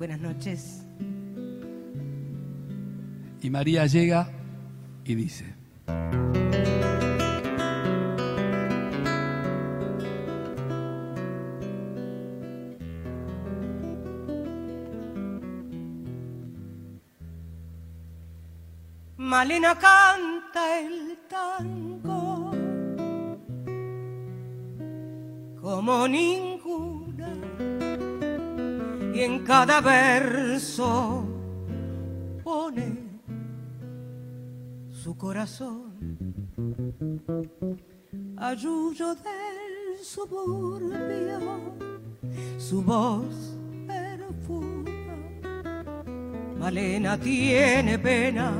Buenas noches. Y María llega y dice, Malena canta el tango como ninguna y en cada verso pone su corazón. Ayuyo del suburbio su voz perfuma. Malena tiene pena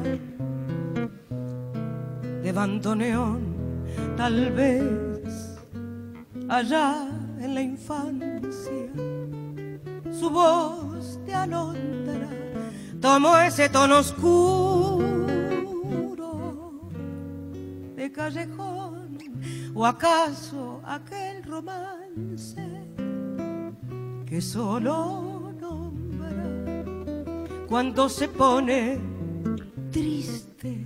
de bandoneón, tal vez allá en la infancia, su voz de alondra tomó ese tono oscuro de callejón, o acaso aquel romance que solo nombra cuando se pone triste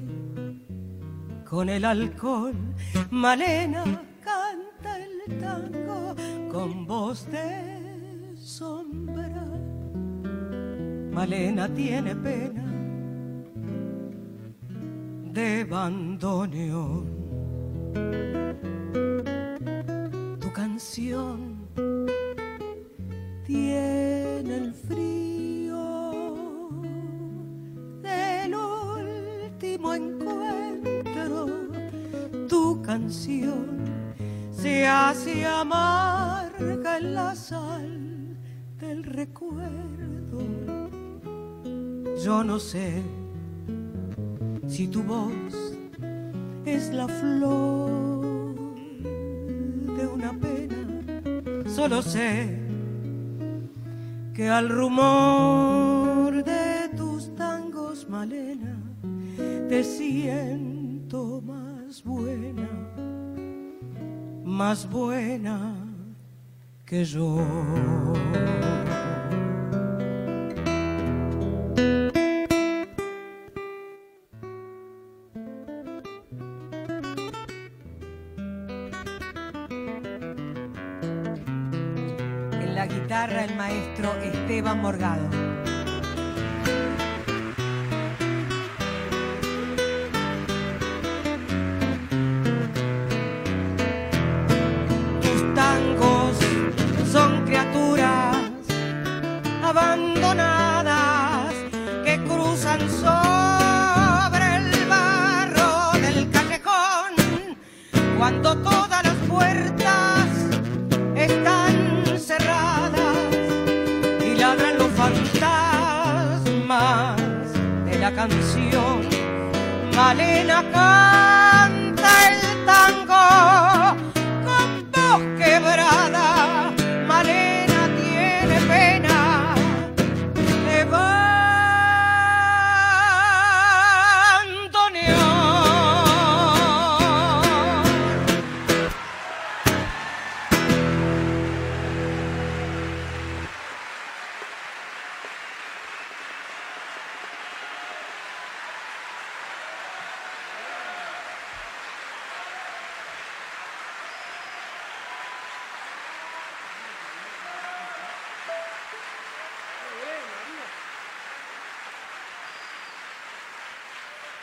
con el alcohol. Malena canta el tango con voz de sombra. Malena tiene pena de bandoneón. Tu canción tiene el frío del último encuentro. Tu canción se hace amarga en la sal Yo no sé si tu voz es la flor de una pena. Solo sé que al rumor de tus tangos, Malena, te siento más buena, más buena que yo. Esteban Morgado.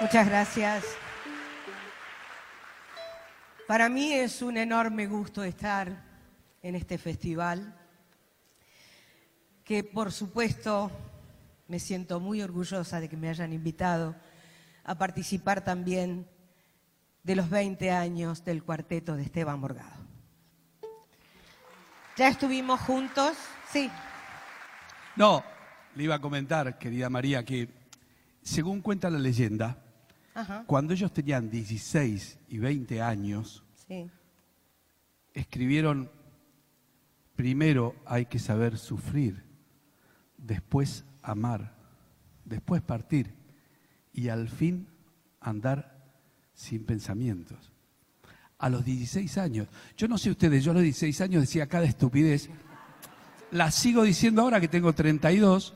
Muchas gracias. Para mí es un enorme gusto estar en este festival, que por supuesto me siento muy orgullosa de que me hayan invitado a participar también de los 20 años del cuarteto de Esteban Morgado. Ya estuvimos juntos, sí. no, le iba a comentar, querida María, que según cuenta la leyenda, Ajá, cuando ellos tenían 16 y 20 años, sí. escribieron, primero hay que saber sufrir, después amar, después partir y al fin andar sin pensamientos. A los 16 años, yo no sé ustedes, yo a los 16 años decía cada estupidez, la sigo diciendo ahora que tengo 32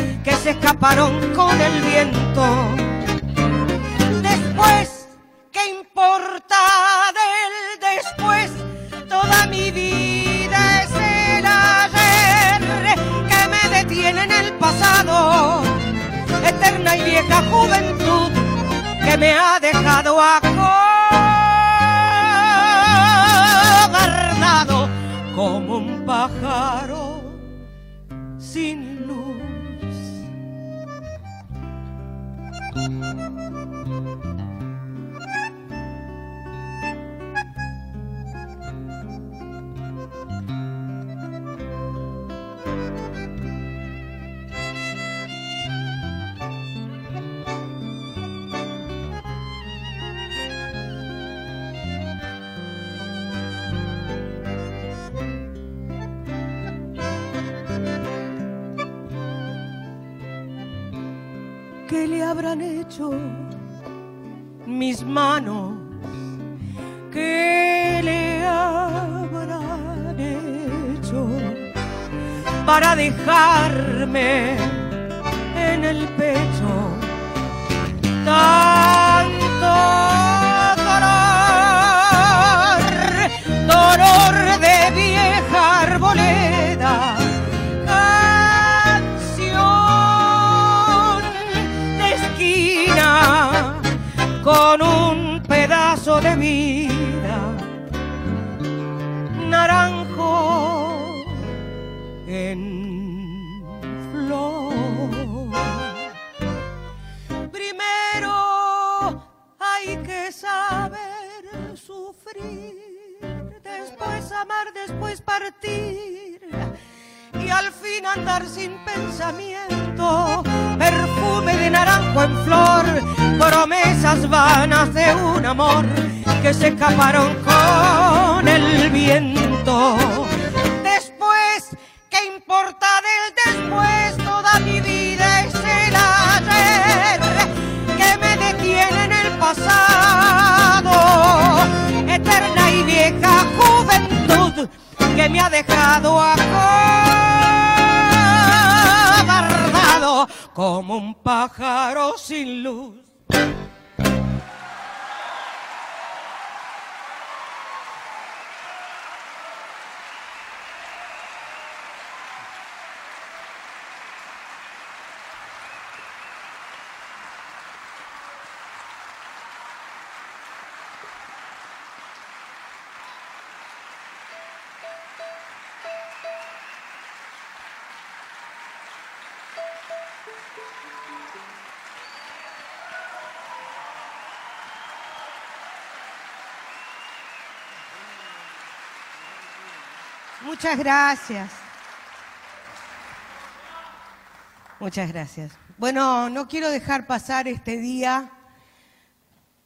que se escaparon con el viento. Después, ¿qué importa del después? Toda mi vida es el ayer que me detiene en el pasado. Eterna y vieja juventud que me ha dejado acobardado como un pájaro sin ¿Qué le habrán hecho mis manos? ¿Qué le habrán hecho para dejarme en el pecho tanto después partir y al fin andar sin pensamiento, perfume de naranjo en flor, promesas vanas de un amor que se escaparon con el viento. Después, ¿qué importa ha dejado acobardado como un pájaro sin luz. Muchas gracias. Muchas gracias. Bueno, no quiero dejar pasar este día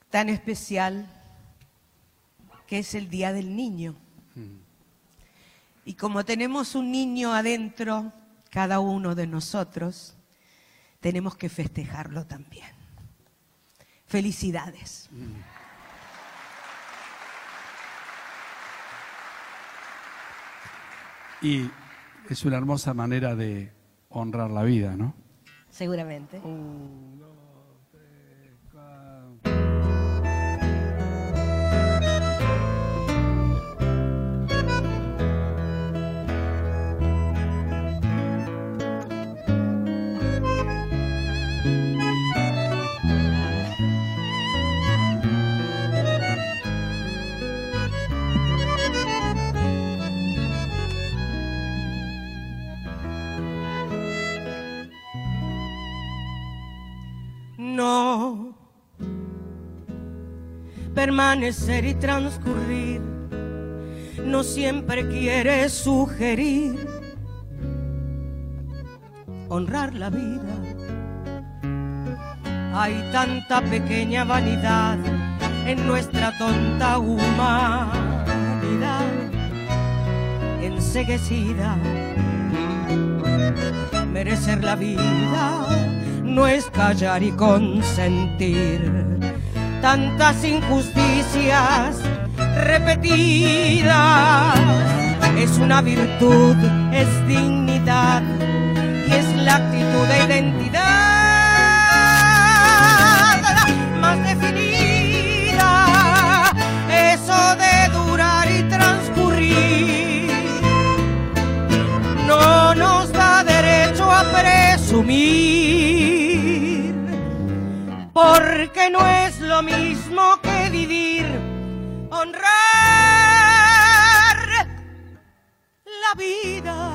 tan especial que es el Día del Niño. Y como tenemos un niño adentro, cada uno de nosotros, tenemos que festejarlo también. Felicidades. Y es una hermosa manera de honrar la vida, ¿no? Seguramente. No permanecer y transcurrir no siempre quiere sugerir honrar la vida. Hay tanta pequeña vanidad en nuestra tonta humanidad, enseguecida. Merecer la vida no es callar y consentir tantas injusticias repetidas. Es una virtud, es dignidad y es la actitud de identidad no es lo mismo que vivir, honrar la vida.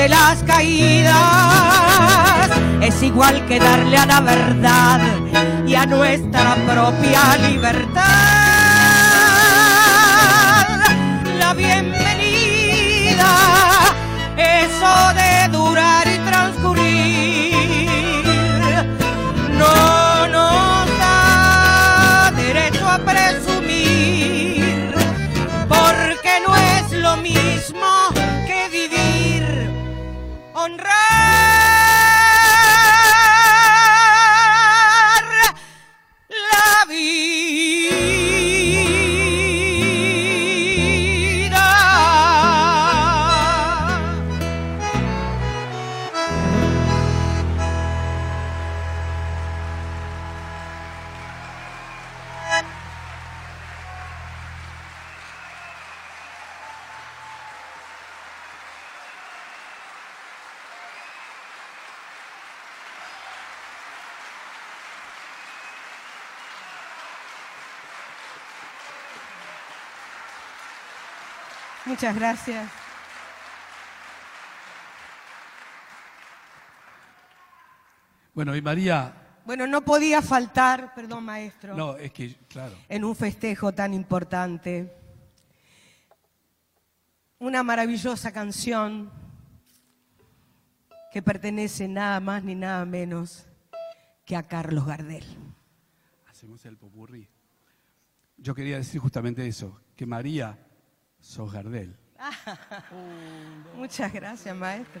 de las caídas. Es igual que darle a la verdad y a nuestra propia libertad la bienvenida. Eso de Muchas gracias. Bueno, y María, Bueno, no podía faltar, perdón maestro, no, es que, claro, en un festejo tan importante, una maravillosa canción que pertenece nada más ni nada menos que a Carlos Gardel. hacemos el popurrí. Yo quería decir justamente eso, que María sos Gardel. Muchas gracias, maestro.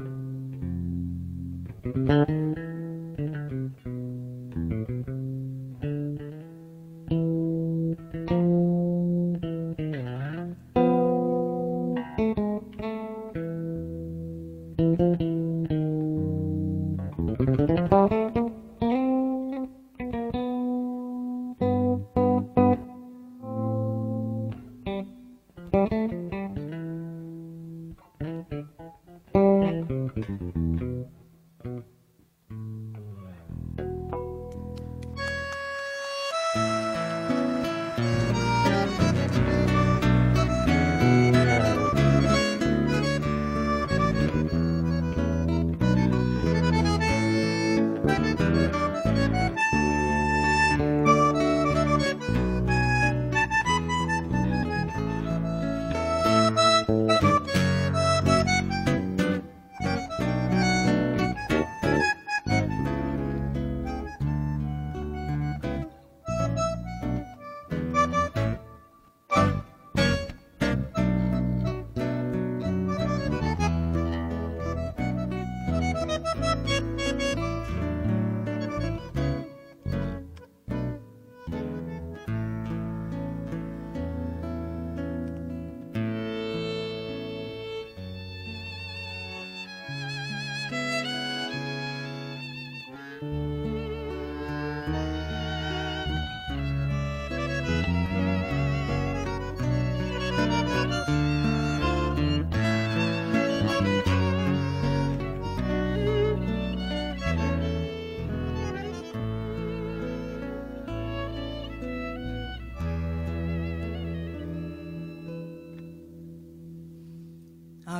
うん。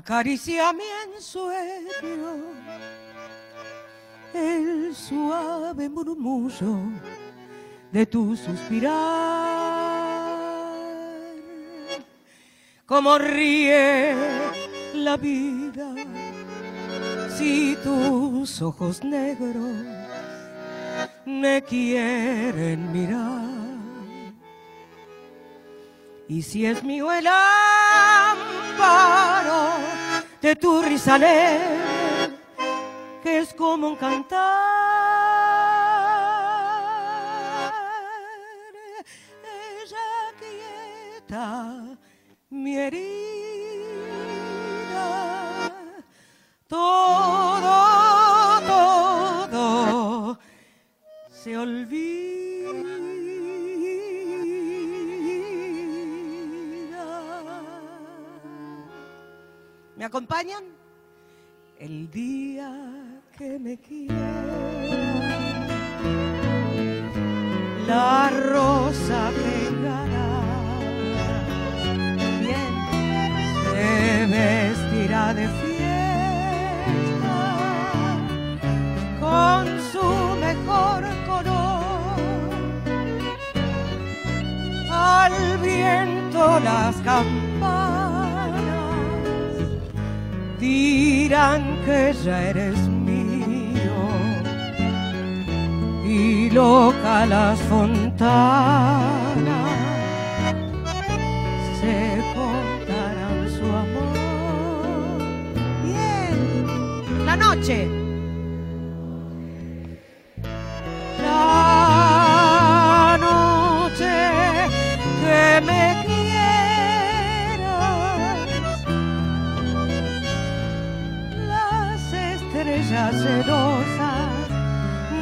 Acariciame en sueño el suave murmullo de tu suspirar. Como ríe la vida si tus ojos negros me quieren mirar. Y si es mío el de tu risa que es como un cantar. Ella quieta mi herida, ¿Me acompañan? El día que me quiera, la rosa pegará, bien se vestirá de fiesta con su mejor color. Al viento las campanas dirán que ya eres mío y loca las fontanas se contarán su amor. Bien, la noche.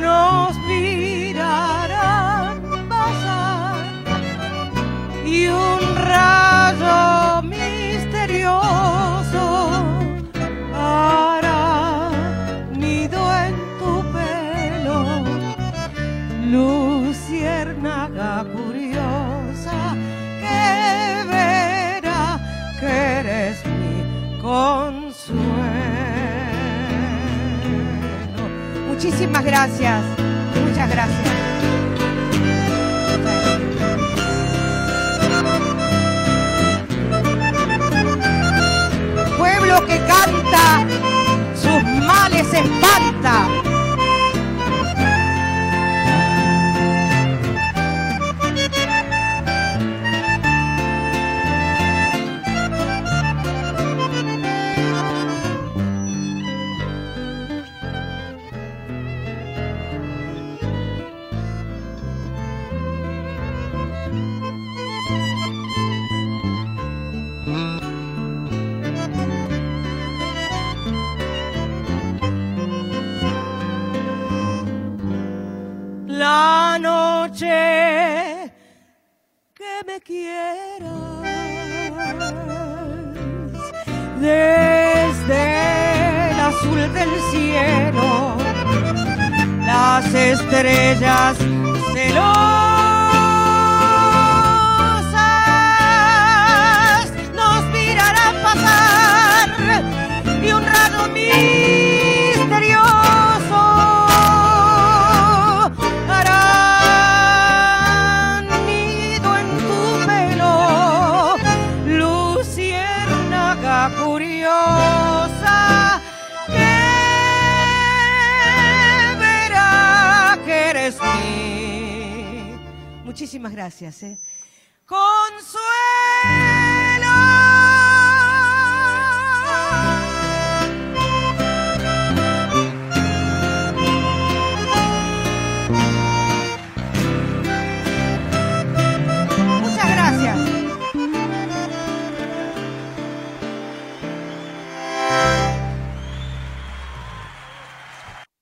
Nos mirarán pasar y un rayo misterioso hará nido en tu pelo, Muchísimas gracias. Muchas gracias. Pueblo que canta, sus males espanta. Quieras. Desde el azul del cielo, las estrellas celosas nos mirarán pasar y un rato misterioso Muchísimas gracias. ¿eh?